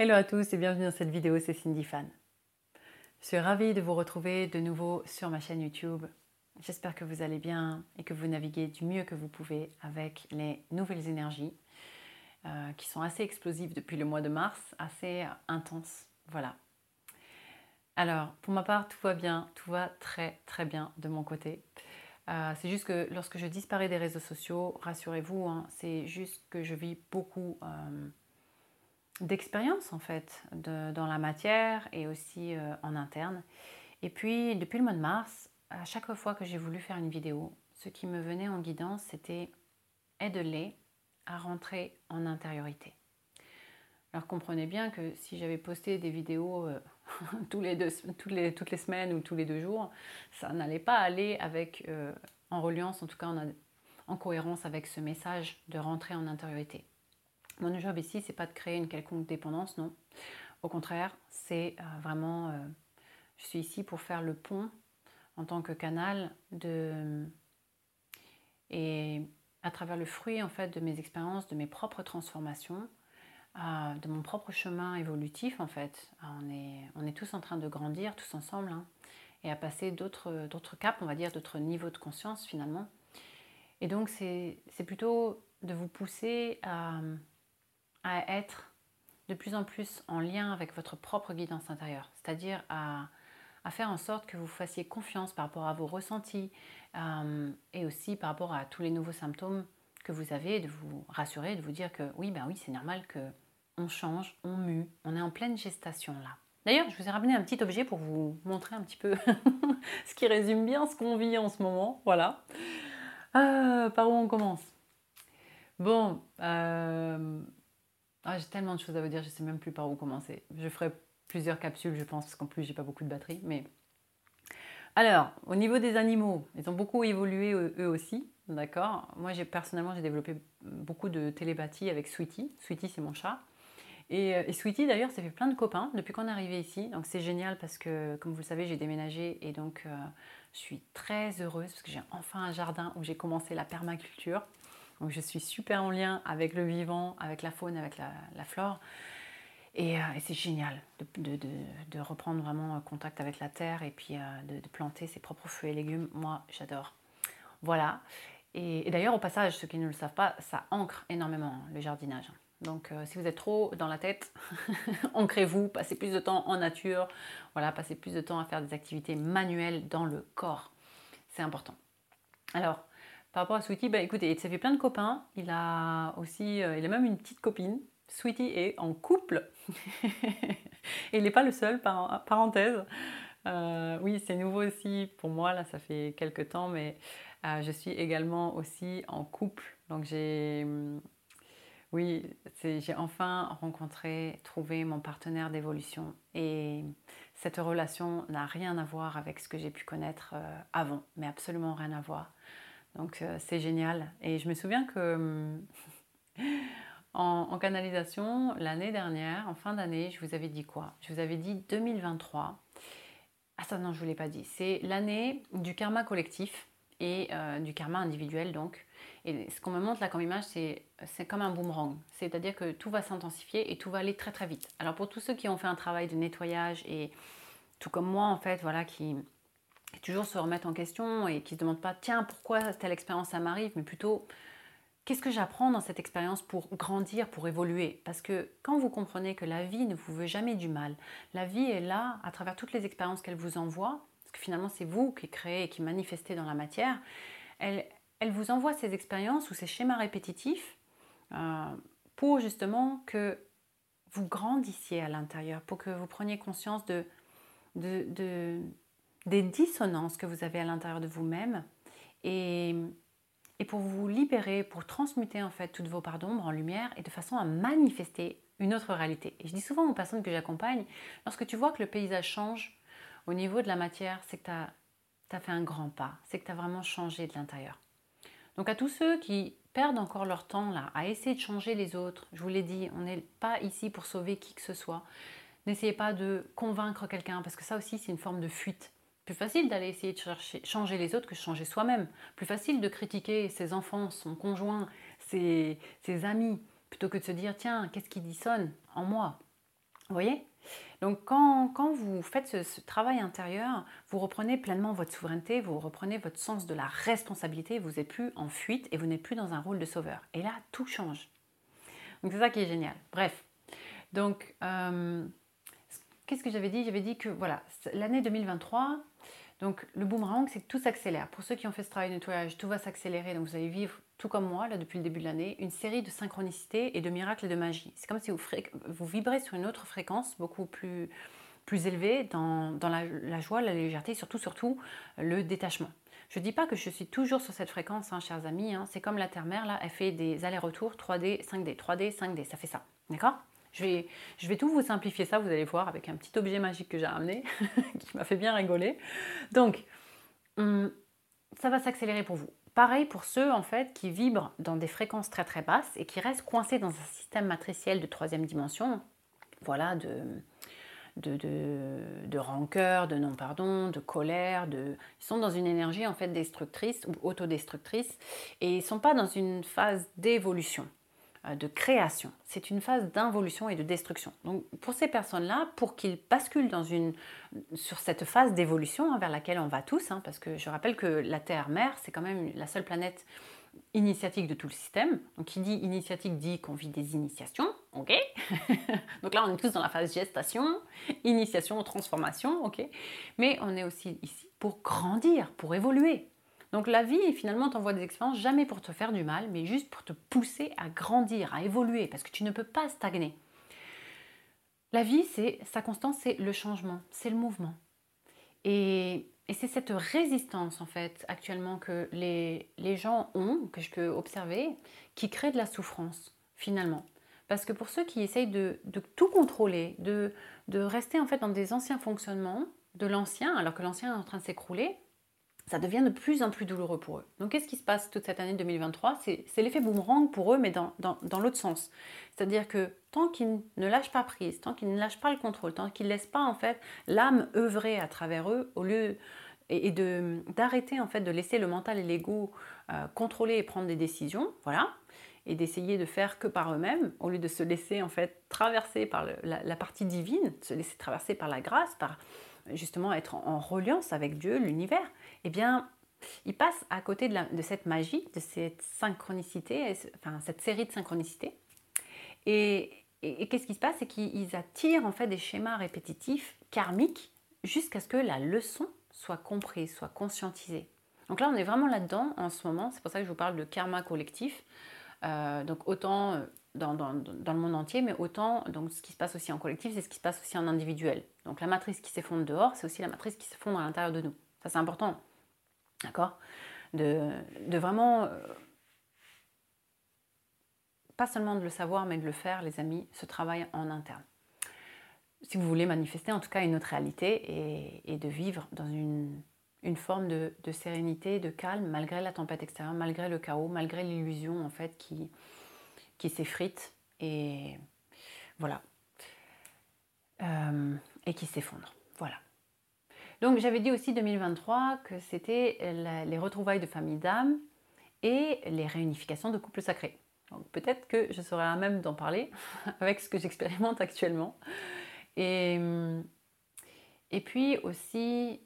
Hello à tous et bienvenue dans cette vidéo, c'est Cindy Fan. Je suis ravie de vous retrouver de nouveau sur ma chaîne YouTube. J'espère que vous allez bien et que vous naviguez du mieux que vous pouvez avec les nouvelles énergies euh, qui sont assez explosives depuis le mois de mars, assez intenses. Voilà. Alors, pour ma part, tout va bien, tout va très très bien de mon côté. Euh, c'est juste que lorsque je disparais des réseaux sociaux, rassurez-vous, hein, c'est juste que je vis beaucoup euh, d'expérience en fait dans la matière et aussi euh, en interne. Et puis depuis le mois de mars, à chaque fois que j'ai voulu faire une vidéo, ce qui me venait en guidance, c'était aide-les à rentrer en intériorité. Alors comprenez bien que si j'avais posté des vidéos euh, les deux, toutes, les, toutes, les, semaines ou tous les deux jours, ça n'allait pas aller avec, euh, en reliance, en tout cas en, en cohérence avec ce message de rentrer en intériorité. Mon job ici, c'est pas de créer une quelconque dépendance, non. Au contraire, c'est euh, vraiment, euh, je suis ici pour faire le pont en tant que canal de et à travers le fruit en fait de mes expériences, de mes propres transformations, euh, de mon propre chemin évolutif en fait. On est, tous en train de grandir tous ensemble hein, et à passer d'autres, d'autres caps, on va dire, d'autres niveaux de conscience finalement. Et donc c'est, c'est plutôt de vous pousser à à être de plus en plus en lien avec votre propre guidance intérieure, c'est-à-dire à, faire en sorte que vous fassiez confiance par rapport à vos ressentis euh, et aussi par rapport à tous les nouveaux symptômes que vous avez, de vous rassurer, de vous dire que oui, ben oui, c'est normal que on change, on mue, on est en pleine gestation là. D'ailleurs, je vous ai ramené un petit objet pour vous montrer un petit peu ce qui résume bien ce qu'on vit en ce moment. Voilà. Euh, par où on commence? Bon, euh, ah, j'ai tellement de choses à vous dire, je sais même plus par où commencer. Je ferai plusieurs capsules, je pense, parce qu'en plus, j'ai pas beaucoup de batterie. Mais alors, au niveau des animaux, ils ont beaucoup évolué eux aussi, d'accord? Moi, personnellement, j'ai développé beaucoup de télépathie avec Sweetie. Sweetie, c'est mon chat. Et, euh, et Sweetie, d'ailleurs, ça fait plein de copains depuis qu'on est arrivé ici. Donc, c'est génial parce que, comme vous le savez, j'ai déménagé et donc, euh, je suis très heureuse parce que j'ai enfin un jardin où j'ai commencé la permaculture. Donc je suis super en lien avec le vivant, avec la faune, avec la, flore. Et, euh, et c'est génial de, reprendre vraiment contact avec la terre et puis euh, de, planter ses propres fruits et légumes. Moi, j'adore. Voilà. Et, d'ailleurs, au passage, ceux qui ne le savent pas, ça ancre énormément le jardinage. Donc, euh, si vous êtes trop dans la tête, ancrez-vous, passez plus de temps en nature, voilà, passez plus de temps à faire des activités manuelles dans le corps. C'est important. Alors, par rapport à Sweetie, bah, écoutez, il s'est fait plein de copains. Il a aussi, euh, il a même une petite copine. Sweetie est en couple. Et il n'est pas le seul, par, parenthèse. Euh, oui, c'est nouveau aussi pour moi, là, ça fait quelques temps, mais euh, je suis également aussi en couple. Donc j'ai, hum, oui, j'ai enfin rencontré, trouvé mon partenaire d'évolution. Et cette relation n'a rien à voir avec ce que j'ai pu connaître avant, mais absolument rien à voir. Donc euh, c'est génial. Et je me souviens que hum, en, canalisation, l'année dernière, en fin d'année, je vous avais dit quoi? Je vous avais dit 2023. Ah ça non, je ne vous l'ai pas dit. C'est l'année du karma collectif et euh, du karma individuel donc. Et ce qu'on me montre là comme image, c'est, c'est comme un boomerang. C'est-à-dire que tout va s'intensifier et tout va aller très très vite. Alors pour tous ceux qui ont fait un travail de nettoyage et tout comme moi en fait, voilà, qui, toujours se remettre en question et qui ne se demandent pas tiens pourquoi telle expérience ça m'arrive, mais plutôt qu'est-ce que j'apprends dans cette expérience pour grandir, pour évoluer? Parce que quand vous comprenez que la vie ne vous veut jamais du mal, la vie est là à travers toutes les expériences qu'elle vous envoie, parce que finalement c'est vous qui créez et qui manifestez dans la matière, elle, elle vous envoie ces expériences ou ces schémas répétitifs euh, pour justement que vous grandissiez à l'intérieur, pour que vous preniez conscience de, de, de des dissonances que vous avez à l'intérieur de vous-même et, pour vous libérer, pour transmuter en fait toutes vos parts d'ombre en lumière et de façon à manifester une autre réalité. Et je dis souvent aux personnes que j'accompagne, lorsque tu vois que le paysage change au niveau de la matière, c'est que tu as, as, fait un grand pas, c'est que tu as vraiment changé de l'intérieur. Donc à tous ceux qui perdent encore leur temps là à essayer de changer les autres, je vous l'ai dit, on n'est pas ici pour sauver qui que ce soit. N'essayez pas de convaincre quelqu'un parce que ça aussi c'est une forme de fuite. Plus facile d'aller essayer de chercher, changer les autres que changer soi-même. Plus facile de critiquer ses enfants, son conjoint, ses, amis, plutôt que de se dire tiens, qu'est-ce qui dissonne en moi? Vous voyez? Donc quand, quand, vous faites ce, travail intérieur, vous reprenez pleinement votre souveraineté, vous reprenez votre sens de la responsabilité, vous n'êtes plus en fuite et vous n'êtes plus dans un rôle de sauveur. Et là, tout change. Donc c'est ça qui est génial. Bref, donc euh, qu'est-ce que j'avais dit? J'avais dit que voilà, l'année 2023, donc le boomerang, c'est que tout s'accélère. Pour ceux qui ont fait ce travail de nettoyage, tout va s'accélérer. Donc vous allez vivre, tout comme moi, là depuis le début de l'année, une série de synchronicités et de miracles et de magie. C'est comme si vous, vous vibrez sur une autre fréquence, beaucoup plus, plus élevée, dans, dans la, joie, la légèreté, surtout, surtout le détachement. Je ne dis pas que je suis toujours sur cette fréquence, hein, chers amis. Hein. C'est comme la Terre-Mère, là, elle fait des allers-retours 3D, 5D, 3D, 5D, ça fait ça. D'accord? Je vais, tout vous simplifier ça, vous allez voir, avec un petit objet magique que j'ai ramené, qui m'a fait bien rigoler. Donc, hum, ça va s'accélérer pour vous. Pareil pour ceux en fait qui vibrent dans des fréquences très très basses et qui restent coincés dans un système matriciel de troisième dimension, voilà, de, de, de, de rancœur, de non-pardon, de colère, de... ils sont dans une énergie en fait destructrice ou autodestructrice et ils ne sont pas dans une phase d'évolution. Euh, de création. C'est une phase d'involution et de destruction. Donc pour ces personnes-là, pour qu'ils basculent dans une, sur cette phase d'évolution hein, vers laquelle on va tous, hein, parce que je rappelle que la Terre-Mère, c'est quand même la seule planète initiatique de tout le système. Donc qui dit initiatique dit qu'on vit des initiations, ok? Donc là on est tous dans la phase gestation, initiation, transformation, ok? Mais on est aussi ici pour grandir, pour évoluer. Donc la vie, finalement, t'envoie des expériences jamais pour te faire du mal, mais juste pour te pousser à grandir, à évoluer, parce que tu ne peux pas stagner. La vie, c'est sa constance, c'est le changement, c'est le mouvement. Et, c'est cette résistance, en fait, actuellement, que les, gens ont, que je peux observer, qui crée de la souffrance, finalement. Parce que pour ceux qui essayent de, tout contrôler, de, de rester en fait dans des anciens fonctionnements, de l'ancien, alors que l'ancien est en train de s'écrouler, ça devient de plus en plus douloureux pour eux. Donc qu'est-ce qui se passe toute cette année 2023 C'est l'effet boomerang pour eux, mais dans, l'autre sens. C'est-à-dire que tant qu'ils ne lâchent pas prise, tant qu'ils ne lâchent pas le contrôle, tant qu'ils ne laissent pas en fait l'âme œuvrer à travers eux, au lieu et, d'arrêter en fait de laisser le mental et l'ego euh, contrôler et prendre des décisions, voilà, et d'essayer de faire que par eux-mêmes, au lieu de se laisser en fait traverser par la, partie divine, se laisser traverser par la grâce, par justement être en reliance avec Dieu, l'univers, eh bien, ils passent à côté de, cette magie, de cette synchronicité, enfin cette série de synchronicités. Et, qu'est-ce qui se passe? C'est qu'ils attirent en fait des schémas répétitifs karmiques jusqu'à ce que la leçon soit comprise, soit conscientisée. Donc là, on est vraiment là-dedans en ce moment. C'est pour ça que je vous parle de karma collectif. Euh, donc autant dans, le monde entier, mais autant donc ce qui se passe aussi en collectif, c'est ce qui se passe aussi en individuel. Donc la matrice qui s'effondre dehors, c'est aussi la matrice qui s'effondre à l'intérieur de nous. Ça, c'est important. D'accord? De, vraiment, euh, pas seulement de le savoir, mais de le faire, les amis, ce travail en interne. Si vous voulez manifester en tout cas une autre réalité et, de vivre dans une, forme de, sérénité, de calme, malgré la tempête extérieure, malgré le chaos, malgré l'illusion en fait qui, qui s'effrite et voilà. Euh, et qui s'effondre. Voilà. Donc j'avais dit aussi 2023 que c'était les retrouvailles de famille d'âme et les réunifications de couples sacrés. Donc peut-être que je serai à même d'en parler avec ce que j'expérimente actuellement. Et, et puis aussi,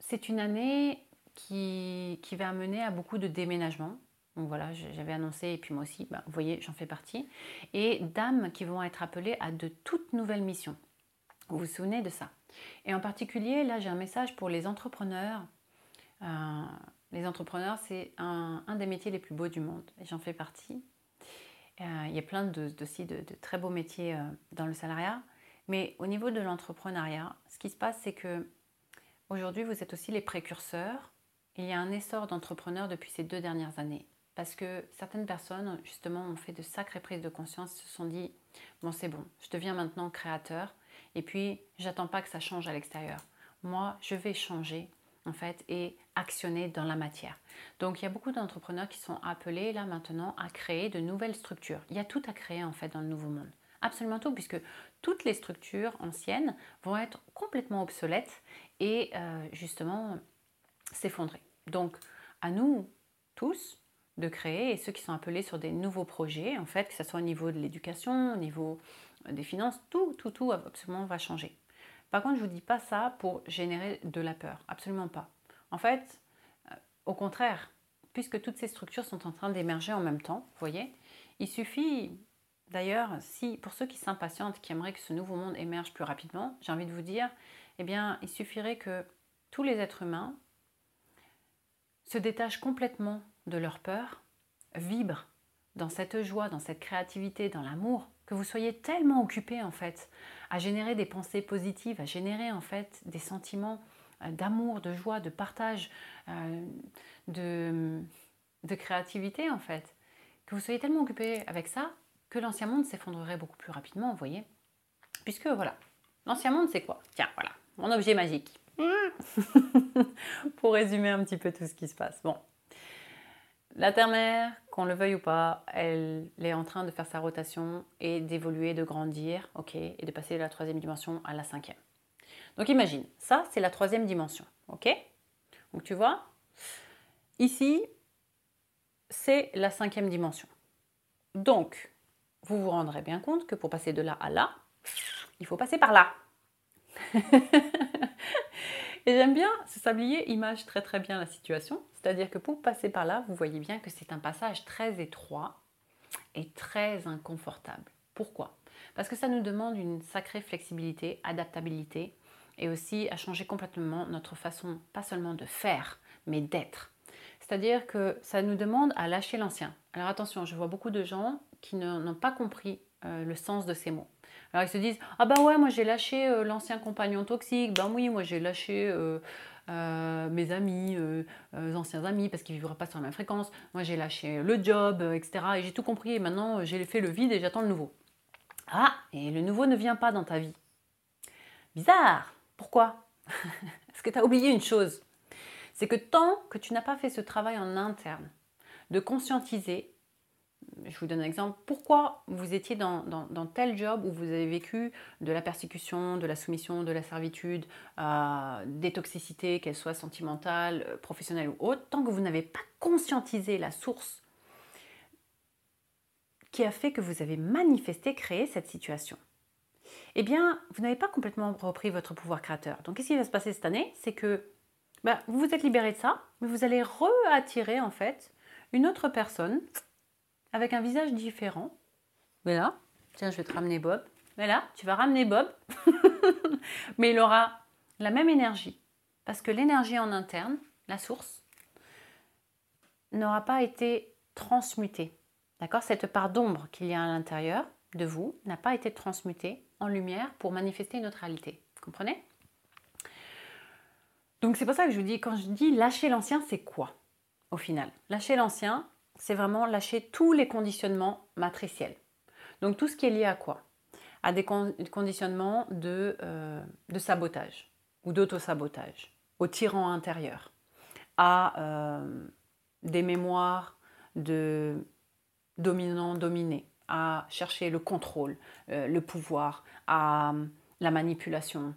c'est une année qui, qui va amener à beaucoup de déménagements. Donc voilà, j'avais annoncé, et puis moi aussi, bah, vous voyez, j'en fais partie. Et d'âmes qui vont être appelées à de toutes nouvelles missions. Vous vous souvenez de ça? Et en particulier, là, j'ai un message pour les entrepreneurs. Euh, les entrepreneurs, c'est un, des métiers les plus beaux du monde. J'en fais partie. Euh, il y a plein de, aussi de, très beaux métiers euh, dans le salariat. Mais au niveau de l'entrepreneuriat, ce qui se passe, c'est que aujourd'hui, vous êtes aussi les précurseurs. Il y a un essor d'entrepreneurs depuis ces deux dernières années. Parce que certaines personnes, justement, ont fait de sacrées prises de conscience, se sont dit, bon, c'est bon, je deviens maintenant créateur et puis, j'attends pas que ça change à l'extérieur. Moi, je vais changer en fait et actionner dans la matière. Donc il y a beaucoup d'entrepreneurs qui sont appelés là maintenant à créer de nouvelles structures. Il y a tout à créer en fait dans le nouveau monde. Absolument tout, puisque toutes les structures anciennes vont être complètement obsolètes et euh, justement s'effondrer. Donc à nous tous de créer et ceux qui sont appelés sur des nouveaux projets, en fait, que ce soit au niveau de l'éducation, au niveau des finances, tout, tout, tout absolument va changer. Par contre, je ne vous dis pas ça pour générer de la peur, absolument pas. En fait, euh, au contraire, puisque toutes ces structures sont en train d'émerger en même temps, vous voyez, il suffit d'ailleurs, si pour ceux qui s'impatientent, qui aimeraient que ce nouveau monde émerge plus rapidement, j'ai envie de vous dire, eh bien, il suffirait que tous les êtres humains se détachent complètement de leur peur, vibrent dans cette joie, dans cette créativité, dans l'amour, que vous soyez tellement occupé en fait à générer des pensées positives, à générer en fait des sentiments euh, d'amour, de joie, de partage, euh, de, de créativité en fait, que vous soyez tellement occupé avec ça que l'ancien monde s'effondrerait beaucoup plus rapidement, vous voyez. Puisque voilà, l'ancien monde c'est quoi? Tiens, voilà, mon objet magique. Pour résumer un petit peu tout ce qui se passe. Bon, la Terre-mère, qu'on le veuille ou pas, elle est en train de faire sa rotation et d'évoluer, de grandir, ok, et de passer de la troisième dimension à la cinquième. Donc imagine, ça c'est la troisième dimension, ok? Donc tu vois, ici c'est la cinquième dimension. Donc, vous vous rendrez bien compte que pour passer de là à là, il faut passer par là. Et j'aime bien ce sablier image très très bien la situation. C'est-à-dire que pour passer par là, vous voyez bien que c'est un passage très étroit et très inconfortable. Pourquoi? Parce que ça nous demande une sacrée flexibilité, adaptabilité et aussi à changer complètement notre façon, pas seulement de faire, mais d'être. C'est-à-dire que ça nous demande à lâcher l'ancien. Alors attention, je vois beaucoup de gens qui n'ont pas compris euh, le sens de ces mots. Alors ils se disent Ah ben ouais, moi j'ai lâché euh, l'ancien compagnon toxique, ben oui, moi j'ai lâché euh, euh, mes amis, anciens amis, parce qu'ils ne vivraient pas sur la même fréquence, moi j'ai lâché le job, etc. Et j'ai tout compris, et maintenant j'ai fait le vide et j'attends le nouveau. Ah, et le nouveau ne vient pas dans ta vie. Bizarre Pourquoi? Est-ce que tu as oublié une chose? C'est que tant que tu n'as pas fait ce travail en interne, de conscientiser je vous donne un exemple, pourquoi vous étiez dans, tel job où vous avez vécu de la persécution, de la soumission, de la servitude, euh, des toxicités, qu'elles soient sentimentales, euh, professionnelles ou autres, tant que vous n'avez pas conscientisé la source qui a fait que vous avez manifesté, créé cette situation, eh bien, vous n'avez pas complètement repris votre pouvoir créateur. Donc, qu'est-ce qui va se passer cette année? C'est que bah, vous vous êtes libéré de ça, mais vous allez re-attirer en fait une autre personne avec un visage différent. Mais là, tiens, je vais te ramener Bob. Mais là, tu vas ramener Bob. Mais il aura la même énergie. Parce que l'énergie en interne, la source, n'aura pas été transmutée. D'accord? Cette part d'ombre qu'il y a à l'intérieur de vous n'a pas été transmutée en lumière pour manifester une autre réalité. Vous comprenez? Donc c'est pour ça que je vous dis, quand je dis lâcher l'ancien, c'est quoi au final? Lâcher l'ancien, c'est vraiment lâcher tous les conditionnements matriciels. Donc tout ce qui est lié à quoi? À des conditionnements de, euh, de sabotage ou d'auto-sabotage, au tyran intérieur, à euh, des mémoires de dominant-dominé, à chercher le contrôle, euh, le pouvoir, à la manipulation.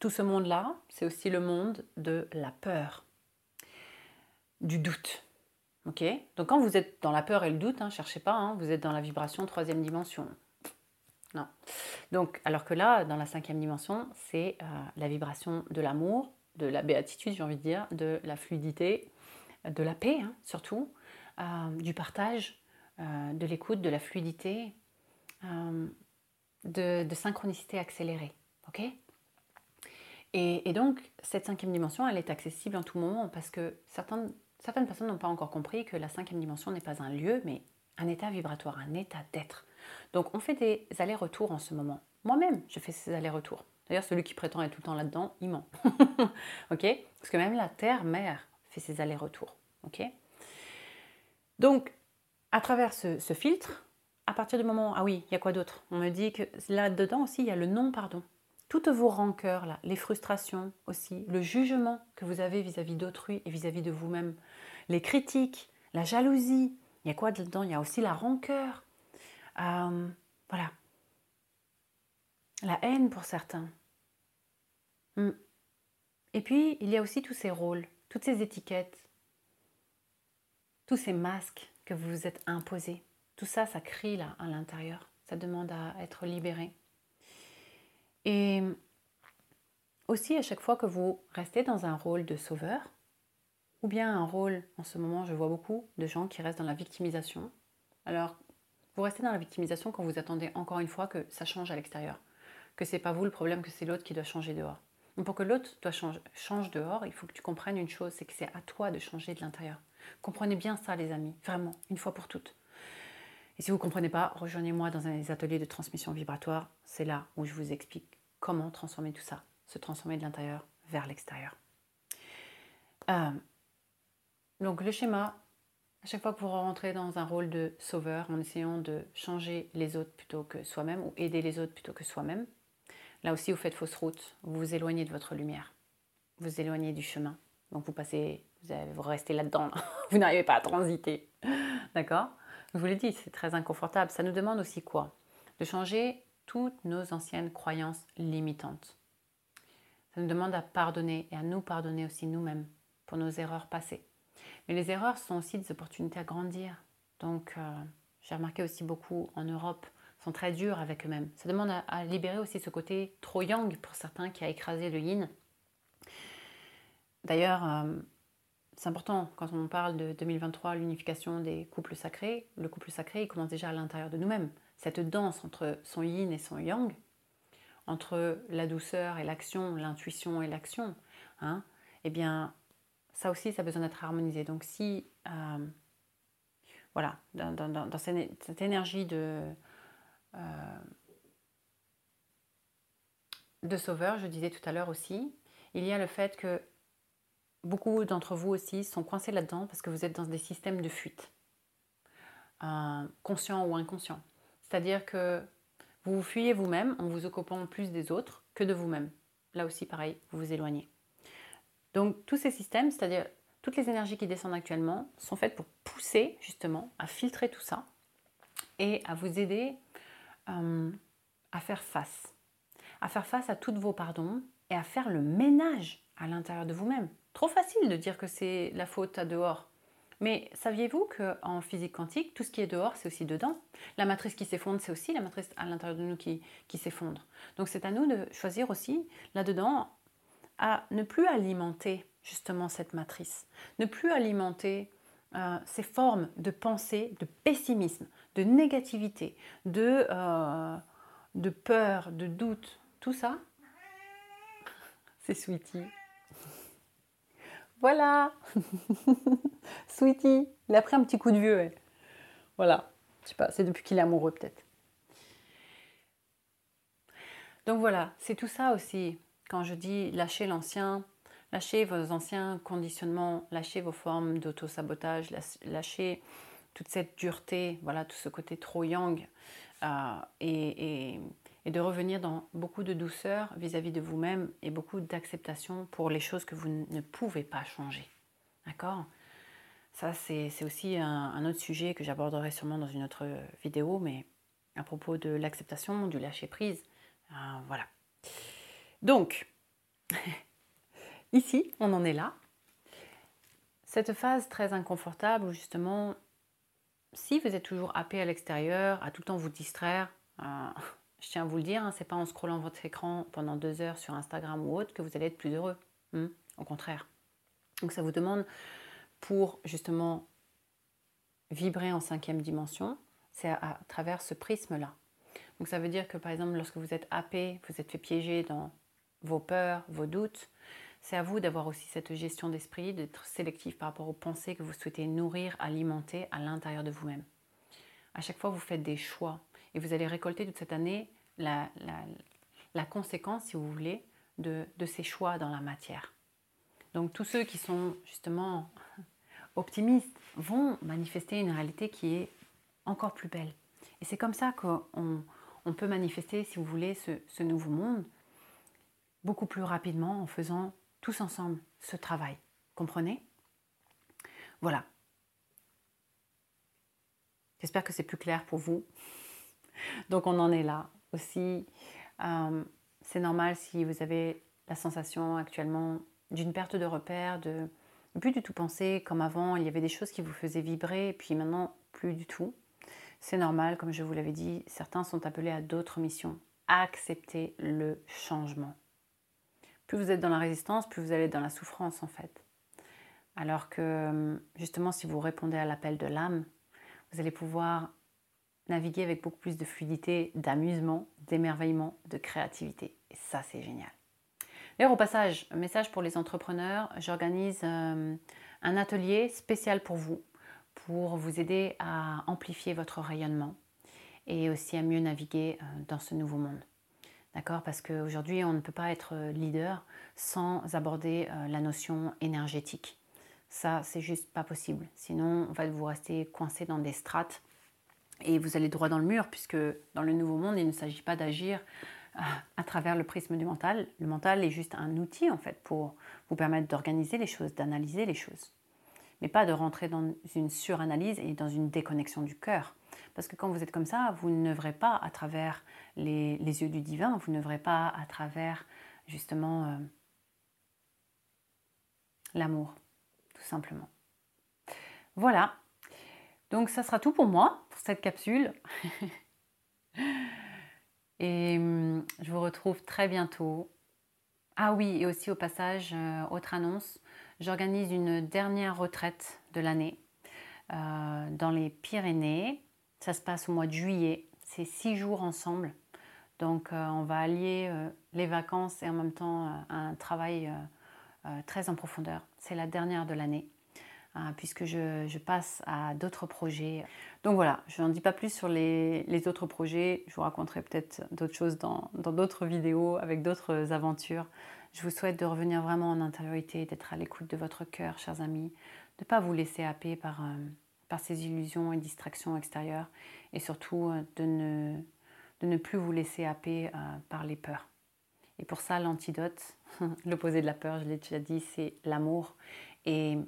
tout ce monde-là, c'est aussi le monde de la peur, du doute, donc quand vous êtes dans la peur et le doute, ne hein, cherchez pas, hein, vous êtes dans la vibration troisième dimension. Non. Donc, alors que là, dans la cinquième dimension, c'est euh, la vibration de l'amour, de la béatitude, j'ai envie de dire, de la fluidité, de la paix hein, surtout, euh, du partage, euh, de l'écoute, de la fluidité, de, synchronicité accélérée. Ok et, donc, cette cinquième dimension, elle est accessible en tout moment parce que certains Certaines personnes n'ont pas encore compris que la cinquième dimension n'est pas un lieu, mais un état vibratoire, un état d'être. Donc on fait des allers-retours en ce moment. Moi-même, je fais ces allers-retours. D'ailleurs, celui qui prétend être tout le temps là-dedans, il ment. ok? Parce que même la Terre-Mère fait ses allers-retours. Ok? Donc, à travers ce, filtre, à partir du moment... Ah oui, il y a quoi d'autre? On me dit que là-dedans aussi, il y a le non-pardon toutes vos rancœurs, là, les frustrations aussi, le jugement que vous avez vis-à-vis d'autrui et vis-à-vis de vous-même, les critiques, la jalousie, il y a quoi dedans? Il y a aussi la rancœur, euh, voilà, la haine pour certains. Hmm. Et puis, il y a aussi tous ces rôles, toutes ces étiquettes, tous ces masques que vous vous êtes imposés. Tout ça, ça crie là à l'intérieur. ça demande à être libéré. Et aussi, à chaque fois que vous restez dans un rôle de sauveur, ou bien un rôle, en ce moment, je vois beaucoup de gens qui restent dans la victimisation. Alors, vous restez dans la victimisation quand vous attendez encore une fois que ça change à l'extérieur, que c'est pas vous le problème, que c'est l'autre qui doit changer dehors. Pour que l'autre change, change dehors, il faut que tu comprennes une chose, c'est que c'est à toi de changer de l'intérieur. Comprenez bien ça, les amis, vraiment, une fois pour toutes. Et si vous ne comprenez pas, rejoignez-moi dans un des ateliers de transmission vibratoire. C'est là où je vous explique comment transformer tout ça, se transformer de l'intérieur vers l'extérieur. Euh, donc le schéma, à chaque fois que vous rentrez dans un rôle de sauveur en essayant de changer les autres plutôt que soi-même ou aider les autres plutôt que soi-même, là aussi vous faites fausse route, vous vous éloignez de votre lumière, vous vous éloignez du chemin. Donc vous passez, vous, restez là-dedans, vous n'arrivez pas à transiter. D'accord? Je vous l'ai dit, c'est très inconfortable. Ça nous demande aussi quoi? De changer toutes nos anciennes croyances limitantes. Ça nous demande à pardonner et à nous pardonner aussi nous-mêmes pour nos erreurs passées. Mais les erreurs sont aussi des opportunités à grandir. Donc, euh, j'ai remarqué aussi beaucoup en Europe, sont très durs avec eux-mêmes. Ça demande à, libérer aussi ce côté trop yang pour certains qui a écrasé le yin. D'ailleurs, euh, c'est important quand on parle de 2023, l'unification des couples sacrés. Le couple sacré, il commence déjà à l'intérieur de nous-mêmes. Cette danse entre son yin et son yang, entre la douceur et l'action, l'intuition et l'action, hein, eh bien, ça aussi, ça a besoin d'être harmonisé. Donc si, euh, voilà, dans, cette, énergie de, euh, de sauveur, je disais tout à l'heure aussi, il y a le fait que beaucoup d'entre vous aussi sont coincés là-dedans parce que vous êtes dans des systèmes de fuite, euh, conscients ou inconscients. C'est-à-dire que vous vous fuyez vous-même en vous occupant plus des autres que de vous-même. Là aussi, pareil, vous vous éloignez. Donc tous ces systèmes, c'est-à-dire toutes les énergies qui descendent actuellement, sont faites pour pousser justement à filtrer tout ça et à vous aider euh, à faire face. À faire face à toutes vos pardons et à faire le ménage à l'intérieur de vous-même. Trop facile de dire que c'est la faute à dehors. Mais saviez-vous qu'en physique quantique, tout ce qui est dehors, c'est aussi dedans? La matrice qui s'effondre, c'est aussi la matrice à l'intérieur de nous qui, qui s'effondre. Donc c'est à nous de choisir aussi là-dedans à ne plus alimenter justement cette matrice, ne plus alimenter euh, ces formes de pensée, de pessimisme, de négativité, de, euh, de peur, de doute, tout ça, c'est Sweetie. Voilà Sweetie, il a pris un petit coup de vieux. Voilà, je sais pas, c'est depuis qu'il est amoureux peut-être. Donc voilà, c'est tout ça aussi quand je dis lâcher l'ancien, lâchez vos anciens conditionnements, lâchez vos formes d'auto-sabotage, lâchez toute cette dureté, voilà, tout ce côté trop yang, euh, et, de revenir dans beaucoup de douceur vis-à-vis de vous-même et beaucoup d'acceptation pour les choses que vous ne pouvez pas changer. D'accord? Ça, c'est aussi un, autre sujet que j'aborderai sûrement dans une autre vidéo, mais à propos de l'acceptation, du lâcher-prise, euh, voilà. Donc, ici, on en est là. Cette phase très inconfortable où justement, si vous êtes toujours happé à l'extérieur, à tout le temps vous distraire, euh, je tiens à vous le dire, hein, c'est pas en scrollant votre écran pendant deux heures sur Instagram ou autre que vous allez être plus heureux. Hmm, au contraire. Donc ça vous demande pour justement vibrer en cinquième dimension, c'est à, travers ce prisme-là. Donc ça veut dire que par exemple lorsque vous êtes happé, vous êtes fait piéger dans vos peurs, vos doutes. C'est à vous d'avoir aussi cette gestion d'esprit, d'être sélectif par rapport aux pensées que vous souhaitez nourrir, alimenter à l'intérieur de vous-même. À chaque fois, vous faites des choix et vous allez récolter toute cette année la, conséquence, si vous voulez, de, de ces choix dans la matière. Donc tous ceux qui sont justement optimistes vont manifester une réalité qui est encore plus belle. Et c'est comme ça qu'on peut manifester, si vous voulez, ce nouveau monde beaucoup plus rapidement en faisant tous ensemble ce travail. Comprenez? Voilà. J'espère que c'est plus clair pour vous. Donc on en est là aussi. Euh, c'est normal si vous avez la sensation actuellement d'une perte de repère, de ne plus du tout penser comme avant. Il y avait des choses qui vous faisaient vibrer, puis maintenant plus du tout. c'est normal, comme je vous l'avais dit, certains sont appelés à d'autres missions. Acceptez le changement. Plus vous êtes dans la résistance, plus vous allez dans la souffrance en fait. Alors que justement, si vous répondez à l'appel de l'âme, vous allez pouvoir naviguer avec beaucoup plus de fluidité, d'amusement, d'émerveillement, de créativité. Et ça, c'est génial. D'ailleurs, au passage, un message pour les entrepreneurs, j'organise euh, un atelier spécial pour vous, pour vous aider à amplifier votre rayonnement et aussi à mieux naviguer euh, dans ce nouveau monde. D'accord? Parce qu'aujourd'hui, on ne peut pas être leader sans aborder euh, la notion énergétique. Ça, c'est juste pas possible. Sinon, en fait, vous restez coincé dans des strates et vous allez droit dans le mur, puisque dans le nouveau monde, il ne s'agit pas d'agir euh, à travers le prisme du mental. Le mental est juste un outil, en fait, pour vous permettre d'organiser les choses, d'analyser les choses. Mais pas de rentrer dans une suranalyse et dans une déconnexion du cœur. Parce que quand vous êtes comme ça, vous n'œuvrez pas à travers les, yeux du divin, vous n'œuvrez pas à travers justement euh, l'amour, tout simplement. Voilà, donc ça sera tout pour moi, pour cette capsule. et hum, je vous retrouve très bientôt. Ah oui, et aussi au passage, euh, autre annonce, j'organise une dernière retraite de l'année euh, dans les Pyrénées. Ça se passe au mois de juillet. C'est six jours ensemble. Donc euh, on va allier les vacances et en même temps un travail très en profondeur. C'est la dernière de l'année. Hein, puisque je, passe à d'autres projets. Donc voilà, je n'en dis pas plus sur les, autres projets. Je vous raconterai peut-être d'autres choses dans d'autres vidéos avec d'autres aventures. Je vous souhaite de revenir vraiment en intériorité, d'être à l'écoute de votre cœur, chers amis, de ne pas vous laisser happer par, euh, par ces illusions et distractions extérieures et surtout euh, de, ne, de ne plus vous laisser happer euh, par les peurs. Et pour ça, l'antidote, l'opposé de la peur, je l'ai déjà dit, c'est l'amour. Et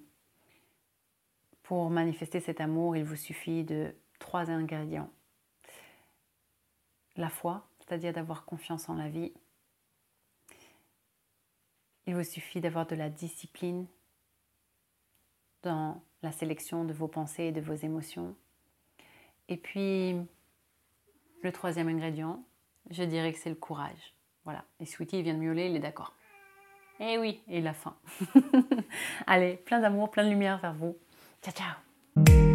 pour manifester cet amour, il vous suffit de trois ingrédients. La foi, c'est-à-dire d'avoir confiance en la vie. Il vous suffit d'avoir de la discipline dans la sélection de vos pensées et de vos émotions. Et puis, le troisième ingrédient, je dirais que c'est le courage. Voilà. Et Sweetie vient de miauler, il est d'accord. Eh oui, et la fin. Allez, plein d'amour, plein de lumière vers vous. Chao, chao.